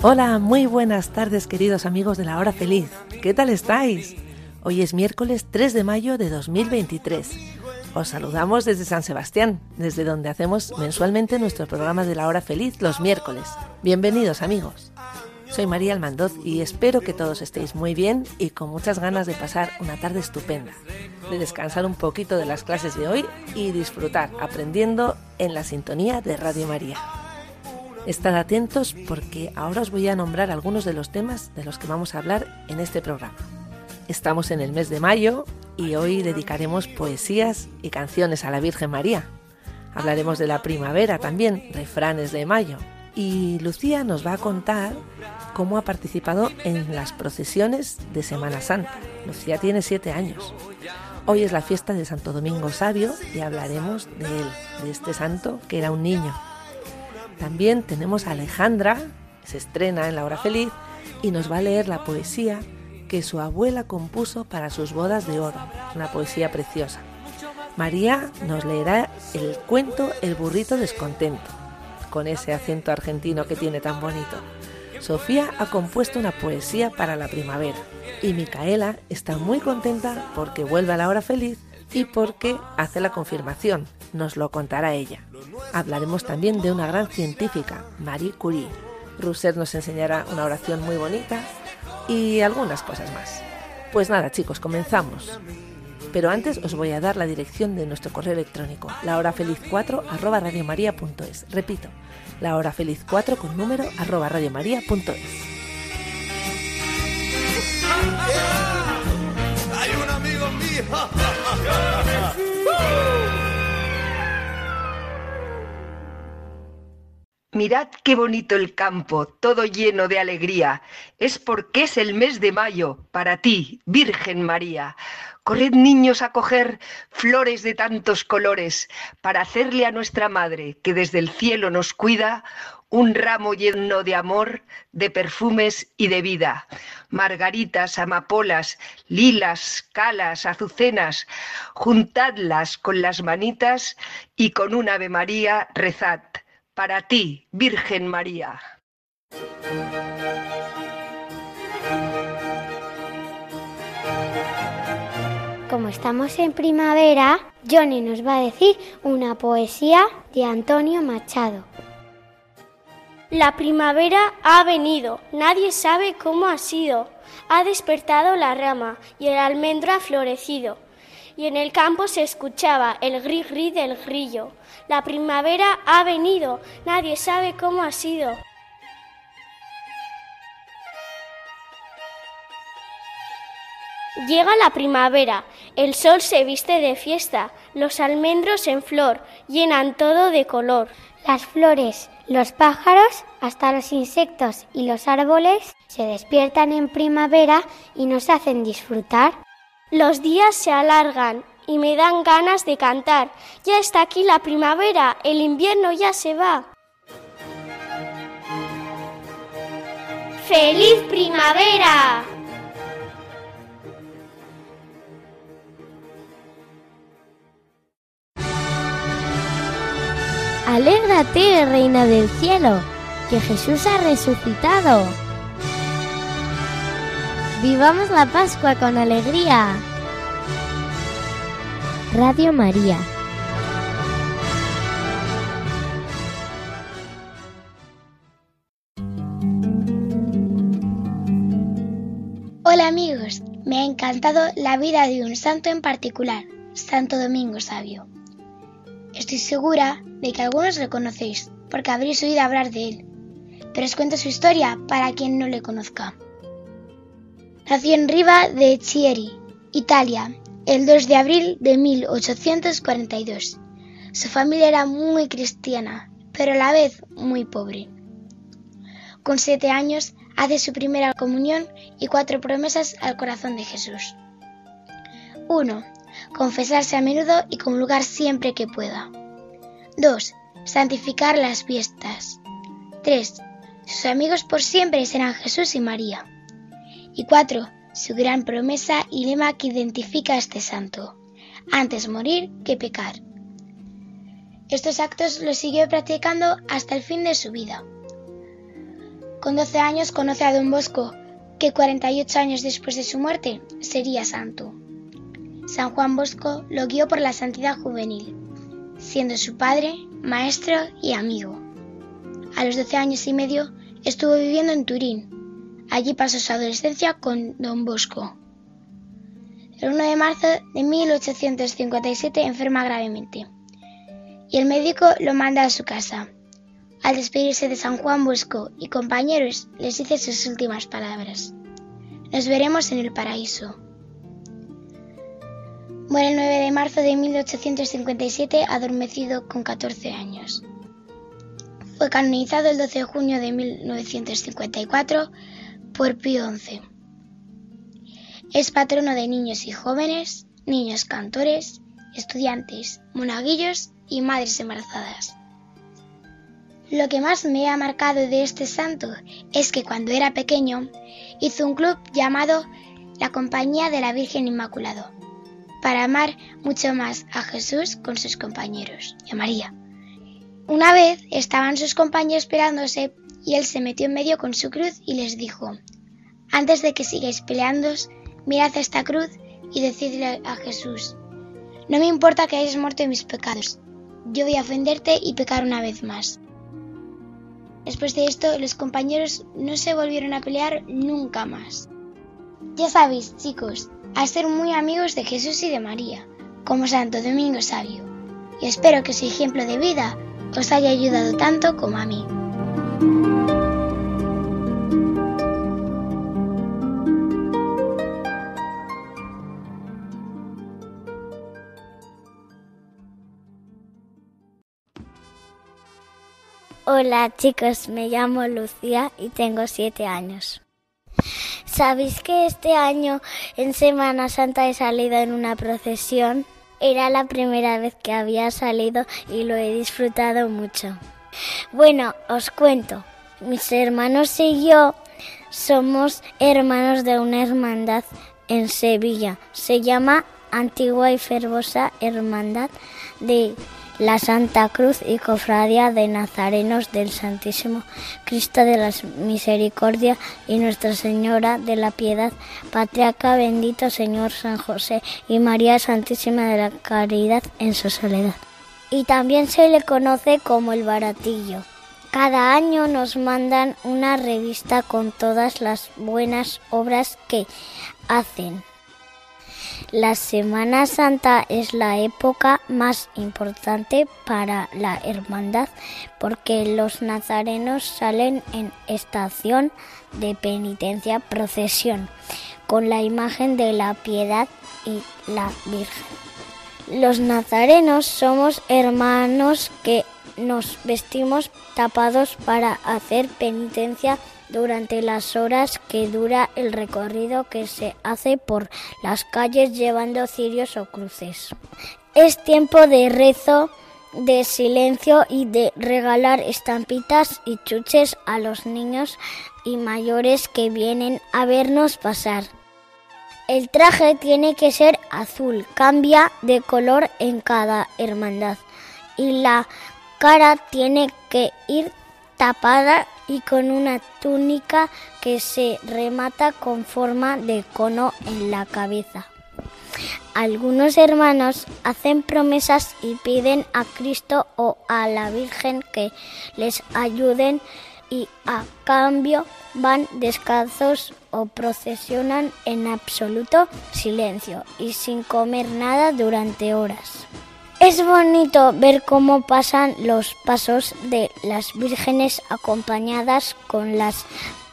Hola, muy buenas tardes queridos amigos de la hora feliz. ¿Qué tal estáis? Hoy es miércoles 3 de mayo de 2023. Os saludamos desde San Sebastián, desde donde hacemos mensualmente nuestro programa de la hora feliz los miércoles. Bienvenidos amigos. Soy María Almandoz y espero que todos estéis muy bien y con muchas ganas de pasar una tarde estupenda, de descansar un poquito de las clases de hoy y disfrutar aprendiendo en la sintonía de Radio María. Estad atentos porque ahora os voy a nombrar algunos de los temas de los que vamos a hablar en este programa. Estamos en el mes de mayo y hoy dedicaremos poesías y canciones a la Virgen María. Hablaremos de la primavera también, refranes de mayo. Y Lucía nos va a contar cómo ha participado en las procesiones de Semana Santa. Lucía tiene siete años. Hoy es la fiesta de Santo Domingo Sabio y hablaremos de él, de este santo que era un niño. También tenemos a Alejandra, se estrena en La Hora Feliz, y nos va a leer la poesía que su abuela compuso para sus bodas de oro, una poesía preciosa. María nos leerá el cuento El burrito descontento, con ese acento argentino que tiene tan bonito. Sofía ha compuesto una poesía para la primavera y Micaela está muy contenta porque vuelve a la hora feliz y porque hace la confirmación. Nos lo contará ella. Hablaremos también de una gran científica, Marie Curie. Rousseau nos enseñará una oración muy bonita y algunas cosas más. Pues nada, chicos, comenzamos. Pero antes os voy a dar la dirección de nuestro correo electrónico, lahorafeliz4 arroba radiomaria.es. Repito, lahorafeliz4 con número arroba radiomaria.es. Mirad qué bonito el campo, todo lleno de alegría. Es porque es el mes de mayo, para ti, Virgen María. Corred niños a coger flores de tantos colores, para hacerle a nuestra Madre, que desde el cielo nos cuida, un ramo lleno de amor, de perfumes y de vida. Margaritas, amapolas, lilas, calas, azucenas, juntadlas con las manitas y con un Ave María rezad. Para ti, Virgen María. Como estamos en primavera, Johnny nos va a decir una poesía de Antonio Machado. La primavera ha venido, nadie sabe cómo ha sido. Ha despertado la rama y el almendro ha florecido. Y en el campo se escuchaba el gris gris del grillo. La primavera ha venido, nadie sabe cómo ha sido. Llega la primavera, el sol se viste de fiesta, los almendros en flor llenan todo de color. Las flores, los pájaros, hasta los insectos y los árboles se despiertan en primavera y nos hacen disfrutar. Los días se alargan y me dan ganas de cantar. Ya está aquí la primavera, el invierno ya se va. ¡Feliz primavera! Alégrate, reina del cielo, que Jesús ha resucitado. Vivamos la Pascua con alegría. Radio María. Hola amigos, me ha encantado la vida de un santo en particular, Santo Domingo Sabio. Estoy segura de que algunos lo conocéis, porque habréis oído hablar de él, pero os cuento su historia para quien no le conozca. Nació en Riva de Chieri, Italia, el 2 de abril de 1842. Su familia era muy cristiana, pero a la vez muy pobre. Con siete años hace su primera comunión y cuatro promesas al corazón de Jesús. 1. Confesarse a menudo y comulgar siempre que pueda. 2. Santificar las fiestas. 3. Sus amigos por siempre serán Jesús y María. Y 4. Su gran promesa y lema que identifica a este santo. Antes morir que pecar. Estos actos los siguió practicando hasta el fin de su vida. Con 12 años conoce a Don Bosco, que 48 años después de su muerte sería santo. San Juan Bosco lo guió por la santidad juvenil, siendo su padre, maestro y amigo. A los 12 años y medio estuvo viviendo en Turín. Allí pasó su adolescencia con Don Bosco. El 1 de marzo de 1857 enferma gravemente y el médico lo manda a su casa. Al despedirse de San Juan Bosco y compañeros, les dice sus últimas palabras. Nos veremos en el paraíso. Muere el 9 de marzo de 1857 adormecido con 14 años. Fue canonizado el 12 de junio de 1954 por Pío XI. Es patrono de niños y jóvenes, niños cantores, estudiantes, monaguillos y madres embarazadas. Lo que más me ha marcado de este santo es que cuando era pequeño hizo un club llamado la Compañía de la Virgen Inmaculado, para amar mucho más a Jesús con sus compañeros y a María. Una vez estaban sus compañeros esperándose y él se metió en medio con su cruz y les dijo, antes de que sigáis peleándos, mirad esta cruz y decidle a Jesús, no me importa que hayas muerto mis pecados, yo voy a ofenderte y pecar una vez más. Después de esto, los compañeros no se volvieron a pelear nunca más. Ya sabéis, chicos, a ser muy amigos de Jesús y de María, como Santo Domingo Sabio. Y espero que su ejemplo de vida os haya ayudado tanto como a mí. Hola chicos, me llamo Lucía y tengo siete años. ¿Sabéis que este año en Semana Santa he salido en una procesión? Era la primera vez que había salido y lo he disfrutado mucho. Bueno, os cuento. Mis hermanos y yo somos hermanos de una hermandad en Sevilla. Se llama Antigua y Fervosa Hermandad de la Santa Cruz y Cofradía de Nazarenos del Santísimo Cristo de la Misericordia y Nuestra Señora de la Piedad, Patriarca bendito Señor San José y María Santísima de la Caridad en su soledad. Y también se le conoce como el baratillo. Cada año nos mandan una revista con todas las buenas obras que hacen. La Semana Santa es la época más importante para la hermandad porque los nazarenos salen en estación de penitencia procesión con la imagen de la piedad y la Virgen. Los nazarenos somos hermanos que nos vestimos tapados para hacer penitencia durante las horas que dura el recorrido que se hace por las calles llevando cirios o cruces. Es tiempo de rezo, de silencio y de regalar estampitas y chuches a los niños y mayores que vienen a vernos pasar. El traje tiene que ser azul, cambia de color en cada hermandad y la cara tiene que ir tapada y con una túnica que se remata con forma de cono en la cabeza. Algunos hermanos hacen promesas y piden a Cristo o a la Virgen que les ayuden y a cambio van descalzos o procesionan en absoluto silencio y sin comer nada durante horas. Es bonito ver cómo pasan los pasos de las vírgenes acompañadas con las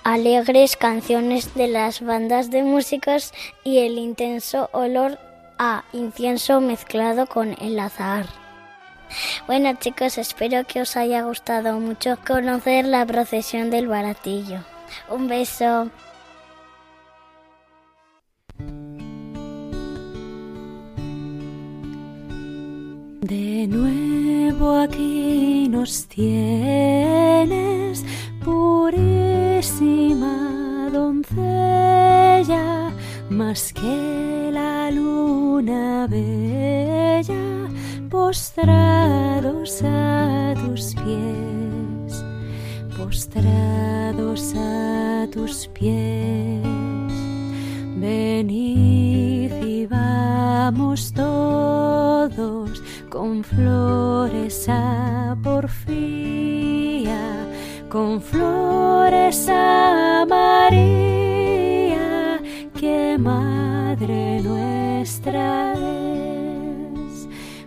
alegres canciones de las bandas de músicos y el intenso olor a incienso mezclado con el azahar. Bueno chicos, espero que os haya gustado mucho conocer la procesión del baratillo. Un beso. De nuevo aquí nos tienes, purísima doncella, más que la luna bella, postrados a tus pies, postrados a tus pies. Venid y vamos todos con flores a porfía, con flores a María, que Madre nuestra es,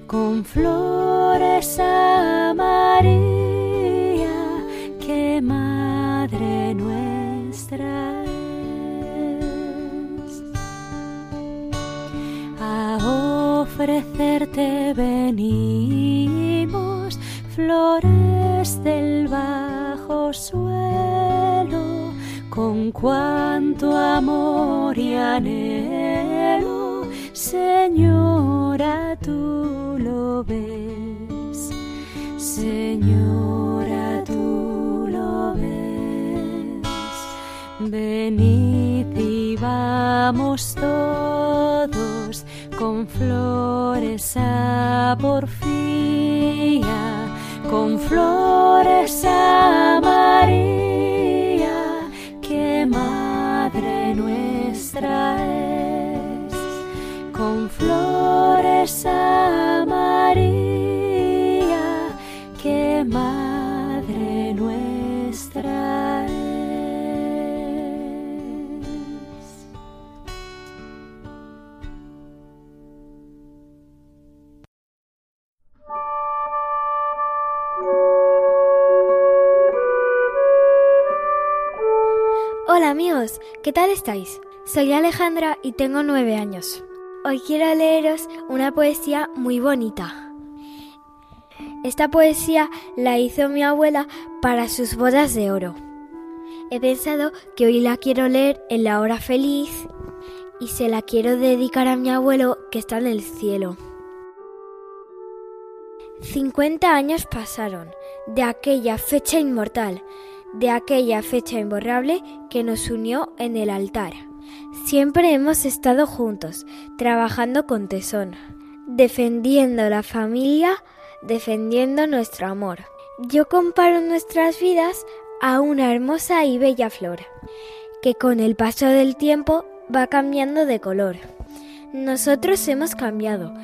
con flores a María, que Madre nuestra es. A ofrecerte venimos flores del bajo suelo, con cuanto amor y anhelo, Señora, tú lo ves, Señora, tú lo ves. Venid y vamos todos con flores a porfía, con flores a María, que Madre nuestra es, flores María, que Madre nuestra es. Hola amigos, ¿qué tal estáis? Soy Alejandra y tengo nueve años. Hoy quiero leeros una poesía muy bonita. Esta poesía la hizo mi abuela para sus bodas de oro. He pensado que hoy la quiero leer en la hora feliz y se la quiero dedicar a mi abuelo que está en el cielo. 50 años pasaron de aquella fecha inmortal, de aquella fecha imborrable que nos unió en el altar. Siempre hemos estado juntos, trabajando con tesón, defendiendo la familia, defendiendo nuestro amor. Yo comparo nuestras vidas a una hermosa y bella flor, que con el paso del tiempo va cambiando de color. Nosotros hemos cambiado,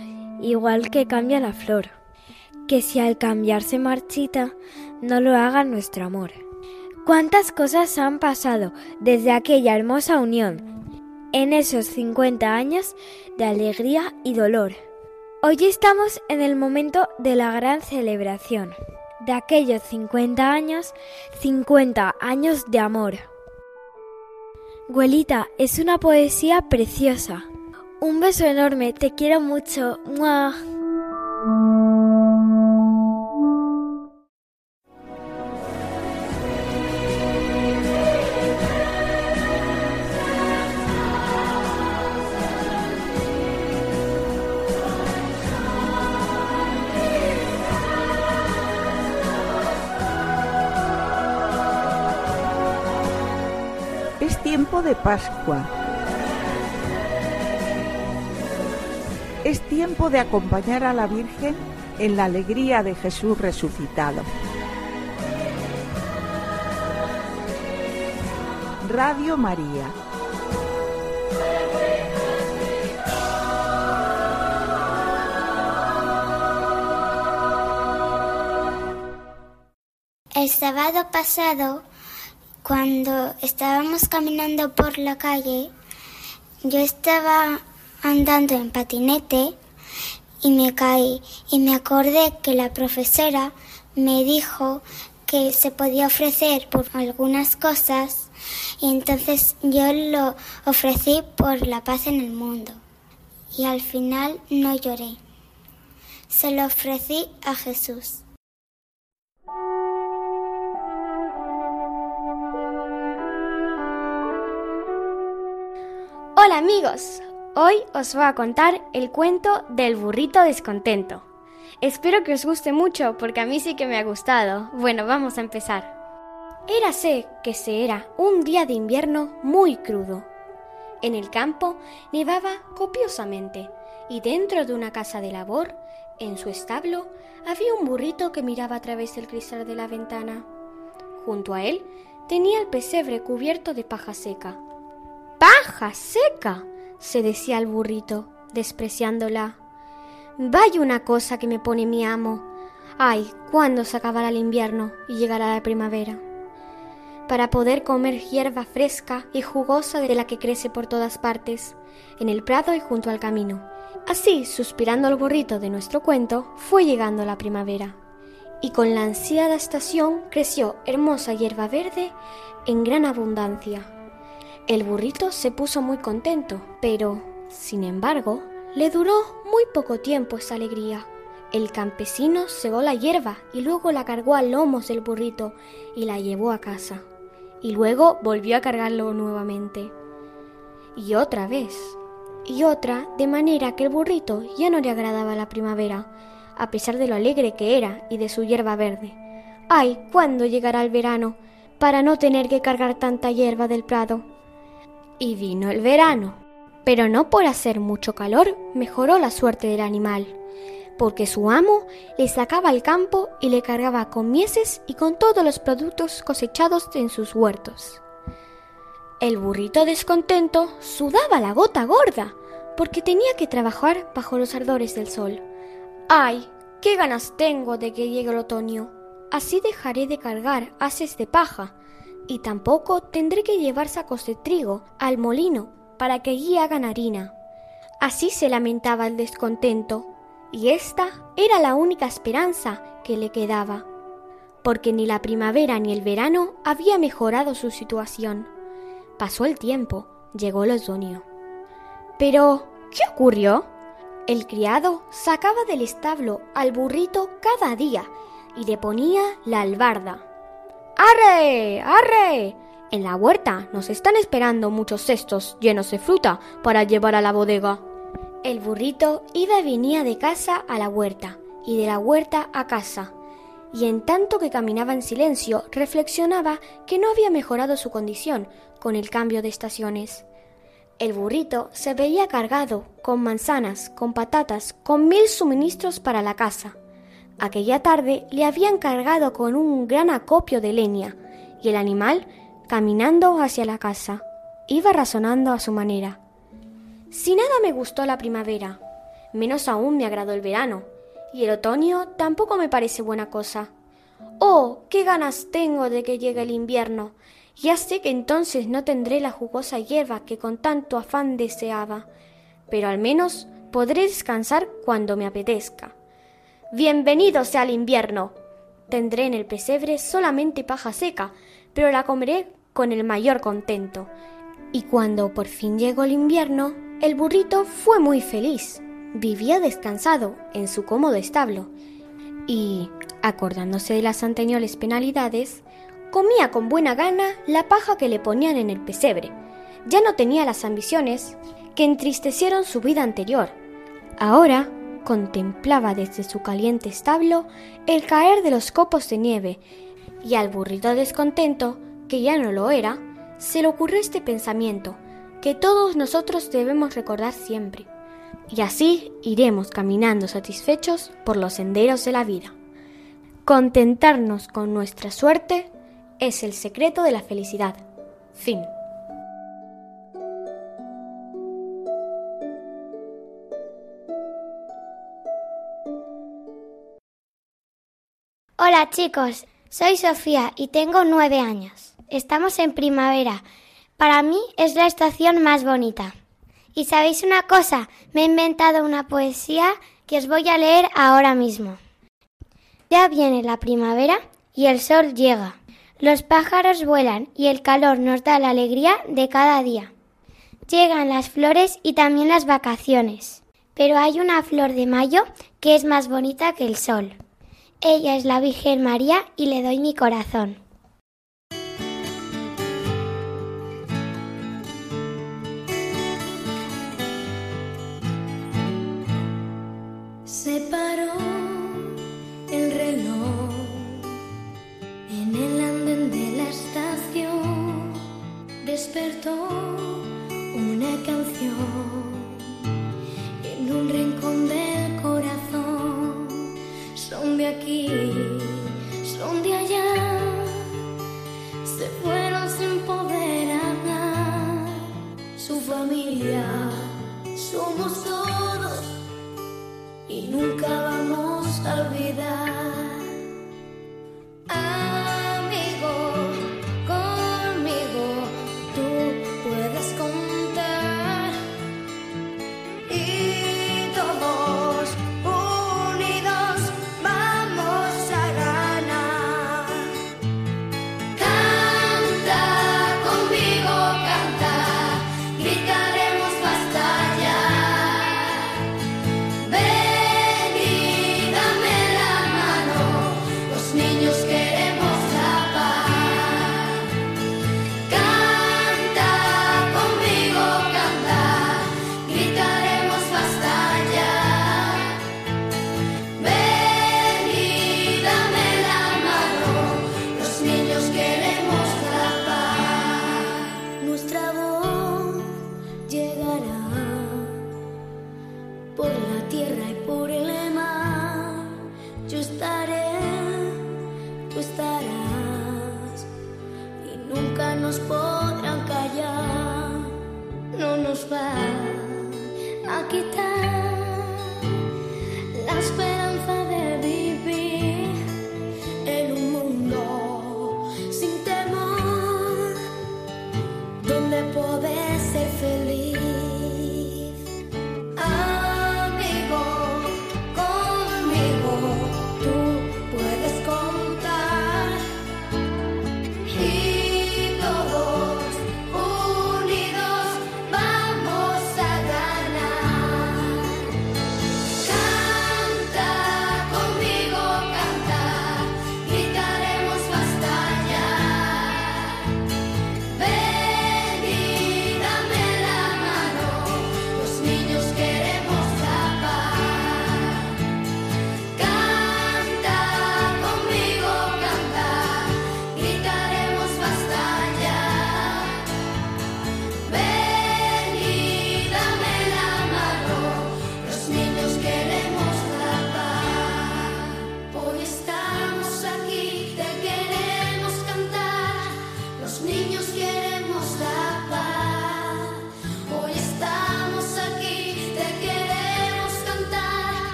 igual que cambia la flor, que si al cambiar se marchita, no lo haga nuestro amor. ¿Cuántas cosas han pasado desde aquella hermosa unión, en esos 50 años de alegría y dolor? Hoy estamos en el momento de la gran celebración, de aquellos 50 años, 50 años de amor. Güelita, es una poesía preciosa. Un beso enorme, te quiero mucho. ¡Mua! Pascua. Es tiempo de acompañar a la Virgen en la alegría de Jesús resucitado. Radio María. El sábado pasado, cuando estábamos caminando por la calle, yo estaba andando en patinete y me caí y me acordé que la profesora me dijo que se podía ofrecer por algunas cosas y entonces yo lo ofrecí por la paz en el mundo. y al final no lloré. Se lo ofrecí a Jesús. Hola amigos, hoy os voy a contar el cuento del burrito descontento. Espero que os guste mucho porque a mí sí que me ha gustado. Bueno, vamos a empezar. Érase que se era un día de invierno muy crudo. En el campo nevaba copiosamente y dentro de una casa de labor, en su establo, había un burrito que miraba a través del cristal de la ventana. Junto a él tenía el pesebre cubierto de paja seca. ¡Paja seca! se decía el burrito, despreciándola. Vaya una cosa que me pone mi amo. Ay, ¿cuándo se acabará el invierno y llegará la primavera? Para poder comer hierba fresca y jugosa de la que crece por todas partes, en el prado y junto al camino. Así, suspirando el burrito de nuestro cuento, fue llegando la primavera. Y con la ansiada estación creció hermosa hierba verde en gran abundancia. El burrito se puso muy contento, pero, sin embargo, le duró muy poco tiempo esa alegría. El campesino cegó la hierba y luego la cargó a lomos del burrito y la llevó a casa. Y luego volvió a cargarlo nuevamente. Y otra vez. Y otra, de manera que el burrito ya no le agradaba la primavera, a pesar de lo alegre que era y de su hierba verde. ¡Ay! ¿Cuándo llegará el verano? Para no tener que cargar tanta hierba del prado. Y vino el verano. Pero no por hacer mucho calor mejoró la suerte del animal, porque su amo le sacaba al campo y le cargaba con mieses y con todos los productos cosechados en sus huertos. El burrito descontento sudaba la gota gorda, porque tenía que trabajar bajo los ardores del sol. ¡Ay! ¡Qué ganas tengo de que llegue el otoño! Así dejaré de cargar haces de paja, y tampoco tendré que llevar sacos de trigo al molino para que allí hagan harina. Así se lamentaba el descontento, y esta era la única esperanza que le quedaba, porque ni la primavera ni el verano había mejorado su situación. Pasó el tiempo, llegó el otoño. Pero, ¿qué ocurrió? El criado sacaba del establo al burrito cada día y le ponía la albarda. ¡Arre! ¡Arre! En la huerta nos están esperando muchos cestos llenos de fruta para llevar a la bodega. El burrito iba y venía de casa a la huerta y de la huerta a casa, y en tanto que caminaba en silencio reflexionaba que no había mejorado su condición con el cambio de estaciones. El burrito se veía cargado con manzanas, con patatas, con mil suministros para la casa. Aquella tarde le habían cargado con un gran acopio de leña, y el animal, caminando hacia la casa, iba razonando a su manera. Si nada me gustó la primavera, menos aún me agradó el verano, y el otoño tampoco me parece buena cosa. Oh, qué ganas tengo de que llegue el invierno. Ya sé que entonces no tendré la jugosa hierba que con tanto afán deseaba, pero al menos podré descansar cuando me apetezca. Bienvenido sea el invierno. Tendré en el pesebre solamente paja seca, pero la comeré con el mayor contento. Y cuando por fin llegó el invierno, el burrito fue muy feliz. Vivía descansado en su cómodo establo y, acordándose de las anteriores penalidades, comía con buena gana la paja que le ponían en el pesebre. Ya no tenía las ambiciones que entristecieron su vida anterior. Ahora contemplaba desde su caliente establo el caer de los copos de nieve, y al burrito descontento, que ya no lo era, se le ocurrió este pensamiento, que todos nosotros debemos recordar siempre. Y así iremos caminando satisfechos por los senderos de la vida. Contentarnos con nuestra suerte es el secreto de la felicidad. Fin. Hola chicos, soy Sofía y tengo nueve años. Estamos en primavera. Para mí es la estación más bonita. Y sabéis una cosa, me he inventado una poesía que os voy a leer ahora mismo. Ya viene la primavera y el sol llega. Los pájaros vuelan y el calor nos da la alegría de cada día. Llegan las flores y también las vacaciones. Pero hay una flor de mayo que es más bonita que el sol. Ella es la Virgen María y le doy mi corazón. Se paró el reloj en el andén de la estación. Despertó somos todos y nunca vamos a olvidar. Amigo,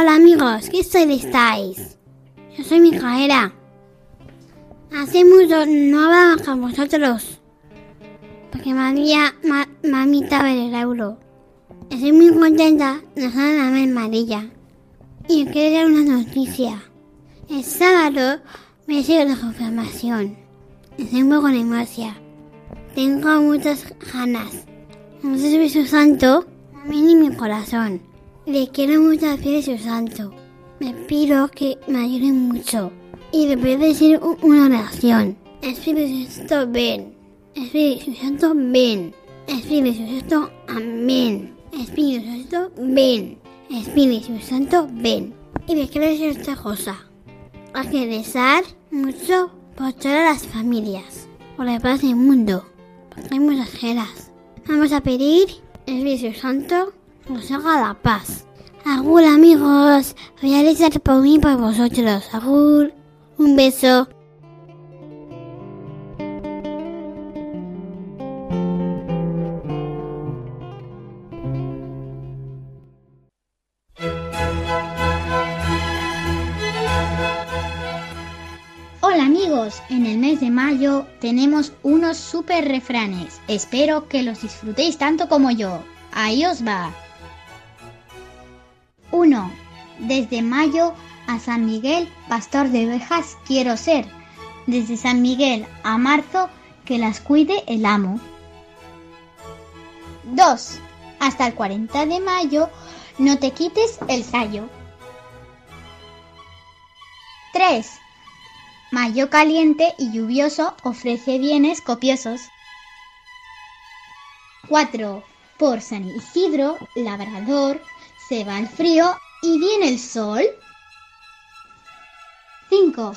Hola amigos, ¿qué tal estáis? Yo soy Micaela. Hace mucho no hablaba con vosotros. Porque María, ma- mamita ver el euro. Estoy muy contenta de estar en la María. Y os quiero dar una noticia. El sábado me sido la confirmación. Estoy muy con emoción. Tengo muchas ganas. Subir su santo mí en mi corazón. Le quiero pie de su santo. Me pido que me ayude mucho. Y voy a decir una oración. Espíritu Santo, ven. Espíritu Santo, ven. Espíritu Santo, amén. Espíritu Santo, ven. Espíritu Santo, ven. Y le quiero decir esta cosa. Hay que rezar mucho por todas las familias. Por la paz del mundo. Porque hay muchas guerras. Vamos a pedir Espíritu Santo os haga la paz. Agur amigos, voy a rezar por mí por vosotros. Agur, un beso. Hola amigos, en el mes de mayo tenemos unos super refranes. Espero que los disfrutéis tanto como yo. Ahí os va. 1. Desde mayo a San Miguel, pastor de ovejas quiero ser. Desde San Miguel a marzo, que las cuide el amo. 2. Hasta el 40 de mayo, no te quites el callo. 3. Mayo caliente y lluvioso ofrece bienes copiosos. 4. Por San Isidro, labrador, se va el frío y viene el sol. 5.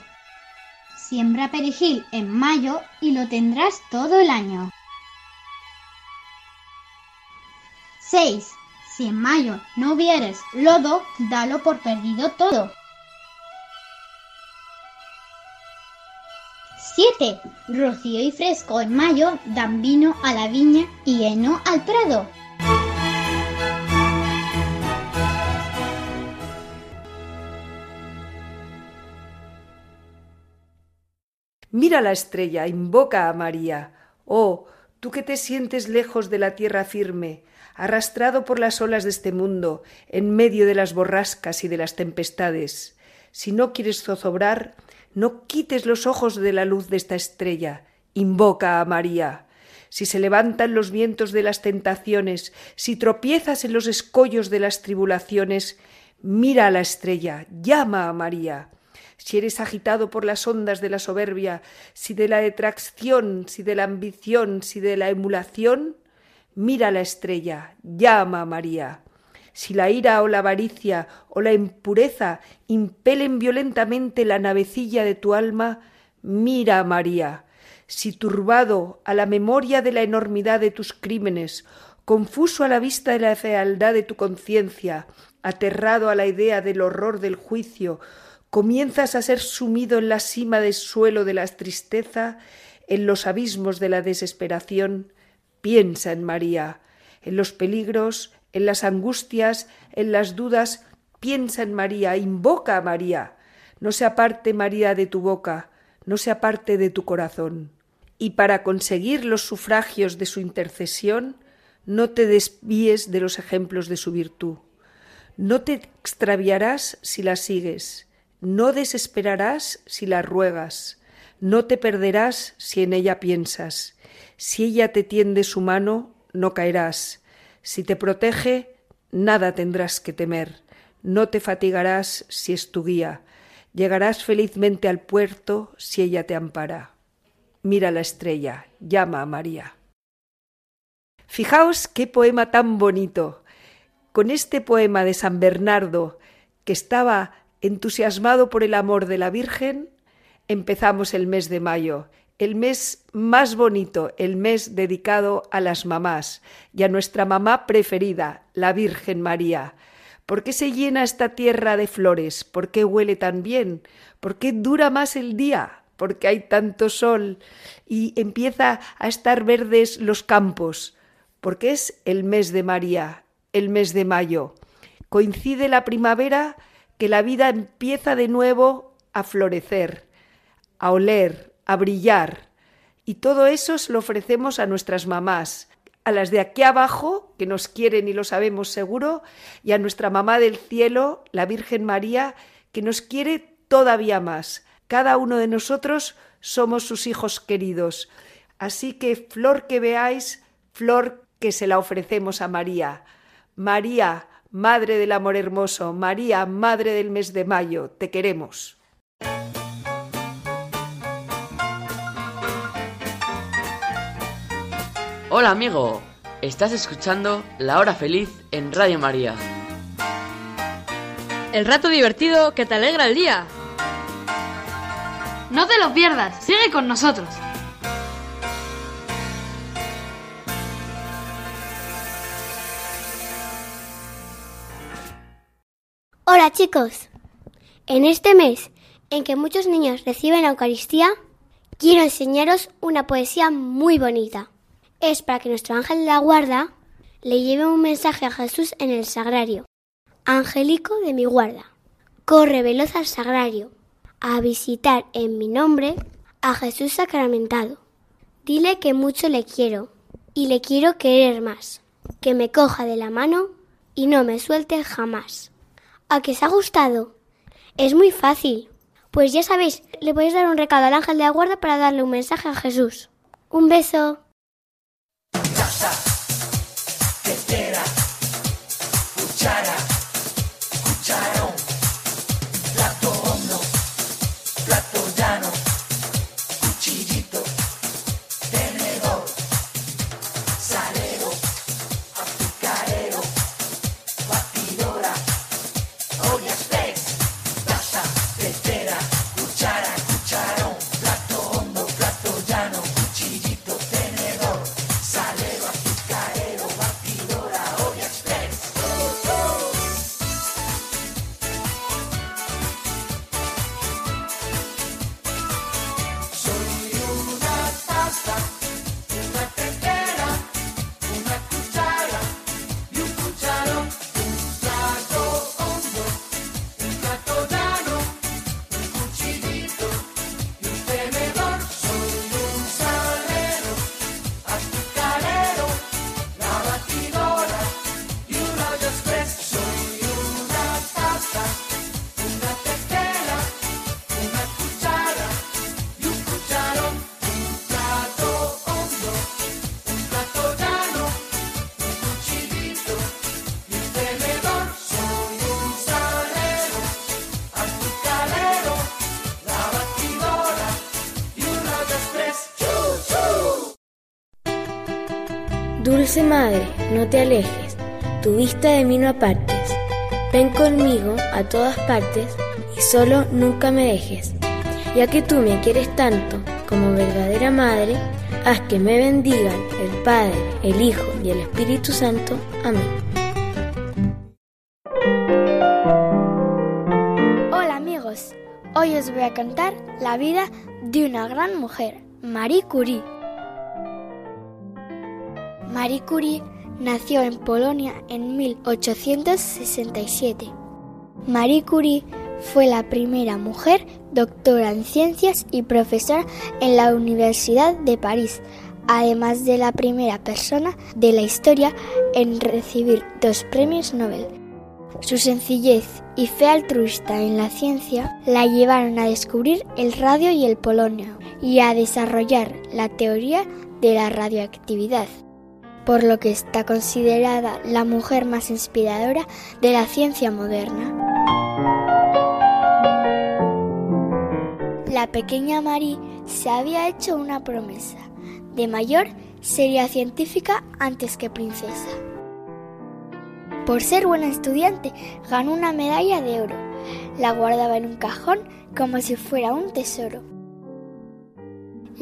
Siembra perejil en mayo y lo tendrás todo el año. 6. Si en mayo no vieres lodo, dalo por perdido todo. 7. Rocío y fresco en mayo dan vino a la viña y heno al prado. Mira la estrella, invoca a María. Oh, tú que te sientes lejos de la tierra firme, arrastrado por las olas de este mundo, en medio de las borrascas y de las tempestades. Si no quieres zozobrar, no quites los ojos de la luz de esta estrella. Invoca a María. Si se levantan los vientos de las tentaciones, si tropiezas en los escollos de las tribulaciones, mira a la estrella, llama a María. Si eres agitado por las ondas de la soberbia, si de la detracción, si de la ambición, si de la emulación, mira la estrella, llama María. Si la ira o la avaricia o la impureza impelen violentamente la navecilla de tu alma, mira María. Si turbado a la memoria de la enormidad de tus crímenes, confuso a la vista de la fealdad de tu conciencia, aterrado a la idea del horror del juicio, comienzas a ser sumido en la cima del suelo de la tristeza, en los abismos de la desesperación, piensa en María, en los peligros, en las angustias, en las dudas, piensa en María, invoca a María. No se aparte María de tu boca, no se aparte de tu corazón. Y para conseguir los sufragios de su intercesión, no te desvíes de los ejemplos de su virtud. No te extraviarás si la sigues, no desesperarás si la ruegas, no te perderás si en ella piensas. Si ella te tiende su mano, no caerás. Si te protege, nada tendrás que temer. No te fatigarás si es tu guía. Llegarás felizmente al puerto si ella te ampara. Mira la estrella, llama a María. Fijaos qué poema tan bonito. Con este poema de San Bernardo, que estaba entusiasmado por el amor de la Virgen, empezamos el mes de mayo, el mes más bonito, el mes dedicado a las mamás y a nuestra mamá preferida, la Virgen María. ¿Por qué se llena esta tierra de flores? ¿Por qué huele tan bien? ¿Por qué dura más el día? Porque hay tanto sol y empieza a estar verdes los campos. Porque es el mes de María, el mes de mayo. Coincide la primavera que la vida empieza de nuevo a florecer, a oler, a brillar. Y todo eso se lo ofrecemos a nuestras mamás, a las de aquí abajo, que nos quieren y lo sabemos seguro, y a nuestra mamá del cielo, la Virgen María, que nos quiere todavía más. Cada uno de nosotros somos sus hijos queridos. Así que flor que veáis, flor que se la ofrecemos a María. María, Madre del Amor Hermoso, María, Madre del mes de mayo, te queremos. Hola amigo, estás escuchando La Hora Feliz en Radio María. El rato divertido que te alegra el día. No te lo pierdas, sigue con nosotros. Hola chicos. En este mes en que muchos niños reciben la Eucaristía, quiero enseñaros una poesía muy bonita. Es para que nuestro ángel de la guarda le lleve un mensaje a Jesús en el sagrario. Angélico de mi guarda, corre veloz al sagrario a visitar en mi nombre a Jesús sacramentado. Dile que mucho le quiero y le quiero querer más, que me coja de la mano y no me suelte jamás. ¿A que os ha gustado? Es muy fácil. Pues ya sabéis, le podéis dar un recado al ángel de la guarda para darle un mensaje a Jesús. Un beso. Dulce madre, no te alejes, tu vista de mí no apartes. Ven conmigo a todas partes y solo nunca me dejes. Ya que tú me quieres tanto como verdadera madre, haz que me bendigan el Padre, el Hijo y el Espíritu Santo. Amén. Hola amigos, hoy os voy a contar la vida de una gran mujer, Marie Curie. Marie Curie nació en Polonia en 1867. Marie Curie fue la primera mujer doctora en ciencias y profesora en la Universidad de París, además de la primera persona de la historia en recibir dos premios Nobel. Su sencillez y fe altruista en la ciencia la llevaron a descubrir el radio y el polonio y a desarrollar la teoría de la radioactividad, por lo que está considerada la mujer más inspiradora de la ciencia moderna. La pequeña Marie se había hecho una promesa. De mayor sería científica antes que princesa. Por ser buena estudiante, ganó una medalla de oro. La guardaba en un cajón como si fuera un tesoro.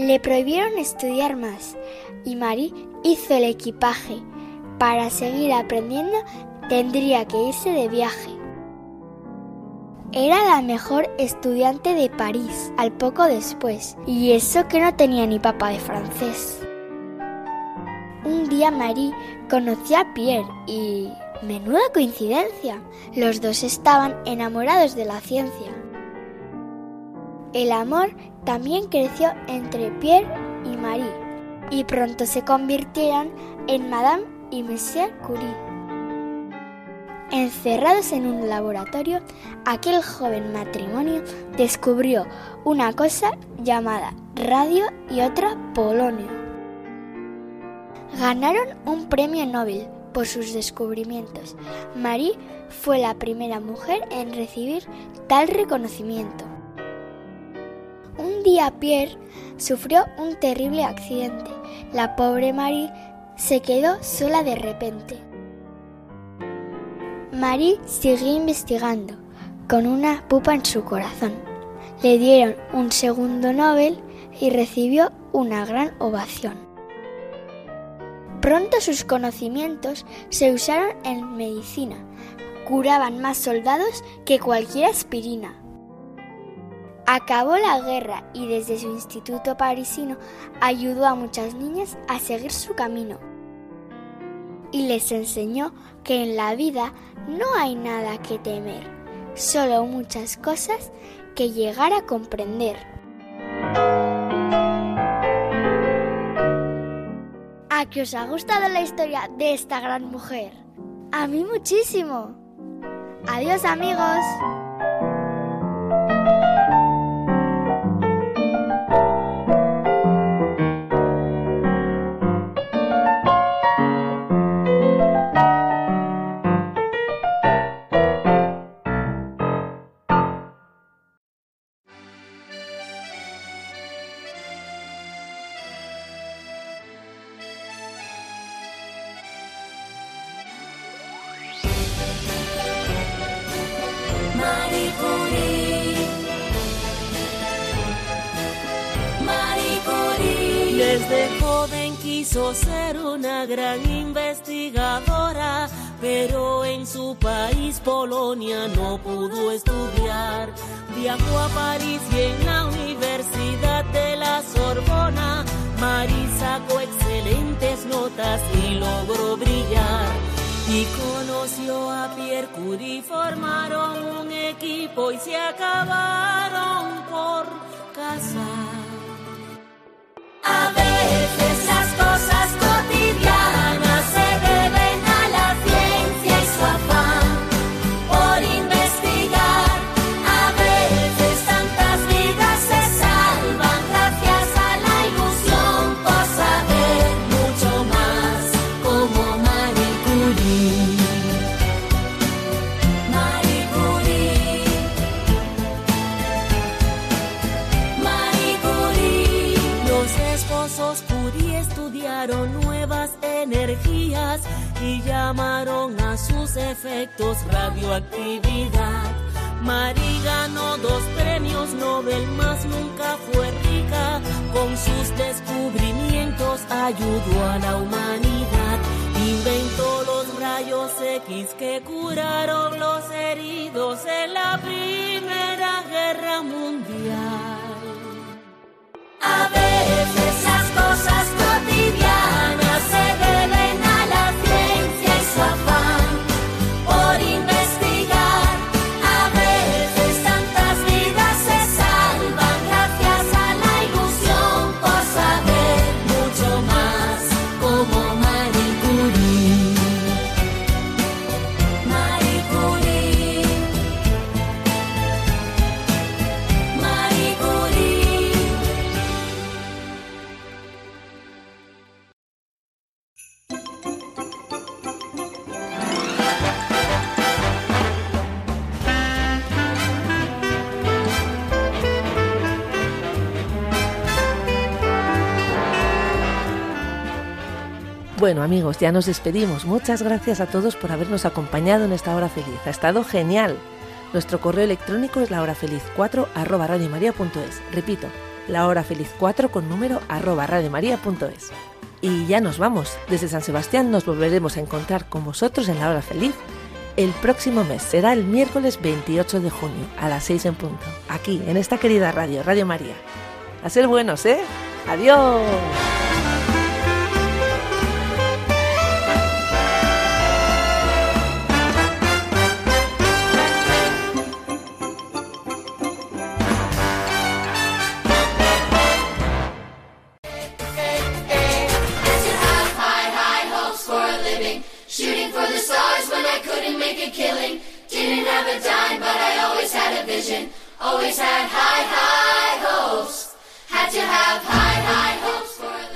Le prohibieron estudiar más y Marie hizo el equipaje. Para seguir aprendiendo tendría que irse de viaje. Era la mejor estudiante de París al poco después, y eso que no tenía ni papa de francés. Un día Marie conoció a Pierre y... Menuda coincidencia. Los dos estaban enamorados de la ciencia. El amor también creció entre Pierre y Marie, y pronto se convirtieron en Madame y Monsieur Curie. Encerrados en un laboratorio, aquel joven matrimonio descubrió una cosa llamada radio y otra polonio. Ganaron un premio Nobel por sus descubrimientos. Marie fue la primera mujer en recibir tal reconocimiento. Un día Pierre sufrió un terrible accidente. La pobre Marie se quedó sola de repente. Marie siguió investigando, con una pupa en su corazón. Le dieron un segundo Nobel y recibió una gran ovación. Pronto sus conocimientos se usaron en medicina. curaban más soldados que cualquier aspirina. Acabó la guerra y desde su instituto parisino ayudó a muchas niñas a seguir su camino. Y les enseñó que en la vida no hay nada que temer, solo muchas cosas que llegar a comprender. ¿A que os ha gustado la historia de esta gran mujer? A mí muchísimo. Adiós amigos. Desde joven quiso ser una gran investigadora, pero en su país, Polonia, no pudo estudiar. Viajó a París y en la Universidad de la Sorbona, Marie sacó excelentes notas y logró brillar. Y conoció a Pierre Curie, formaron un equipo y se acabaron por casar. Veces nuevas energías y llamaron a sus efectos radioactividad. Marie ganó dos premios Nobel, más nunca fue rica. Con sus descubrimientos ayudó a la humanidad. Inventó los rayos X que curaron los heridos en la Primera Guerra Mundial. A veces las cosas Bueno amigos, ya nos despedimos. Muchas gracias a todos por habernos acompañado en esta hora feliz. Ha estado genial. Nuestro correo electrónico es lahorafeliz4 arroba radiomaria.es. Repito, lahorafeliz4 con número arroba radiomaria.es. Y ya nos vamos. Desde San Sebastián nos volveremos a encontrar con vosotros en la hora feliz el próximo mes. Será el miércoles 28 de junio a las 6 en punto. Aquí, en esta querida radio, Radio María. A ser buenos, ¿eh? Adiós.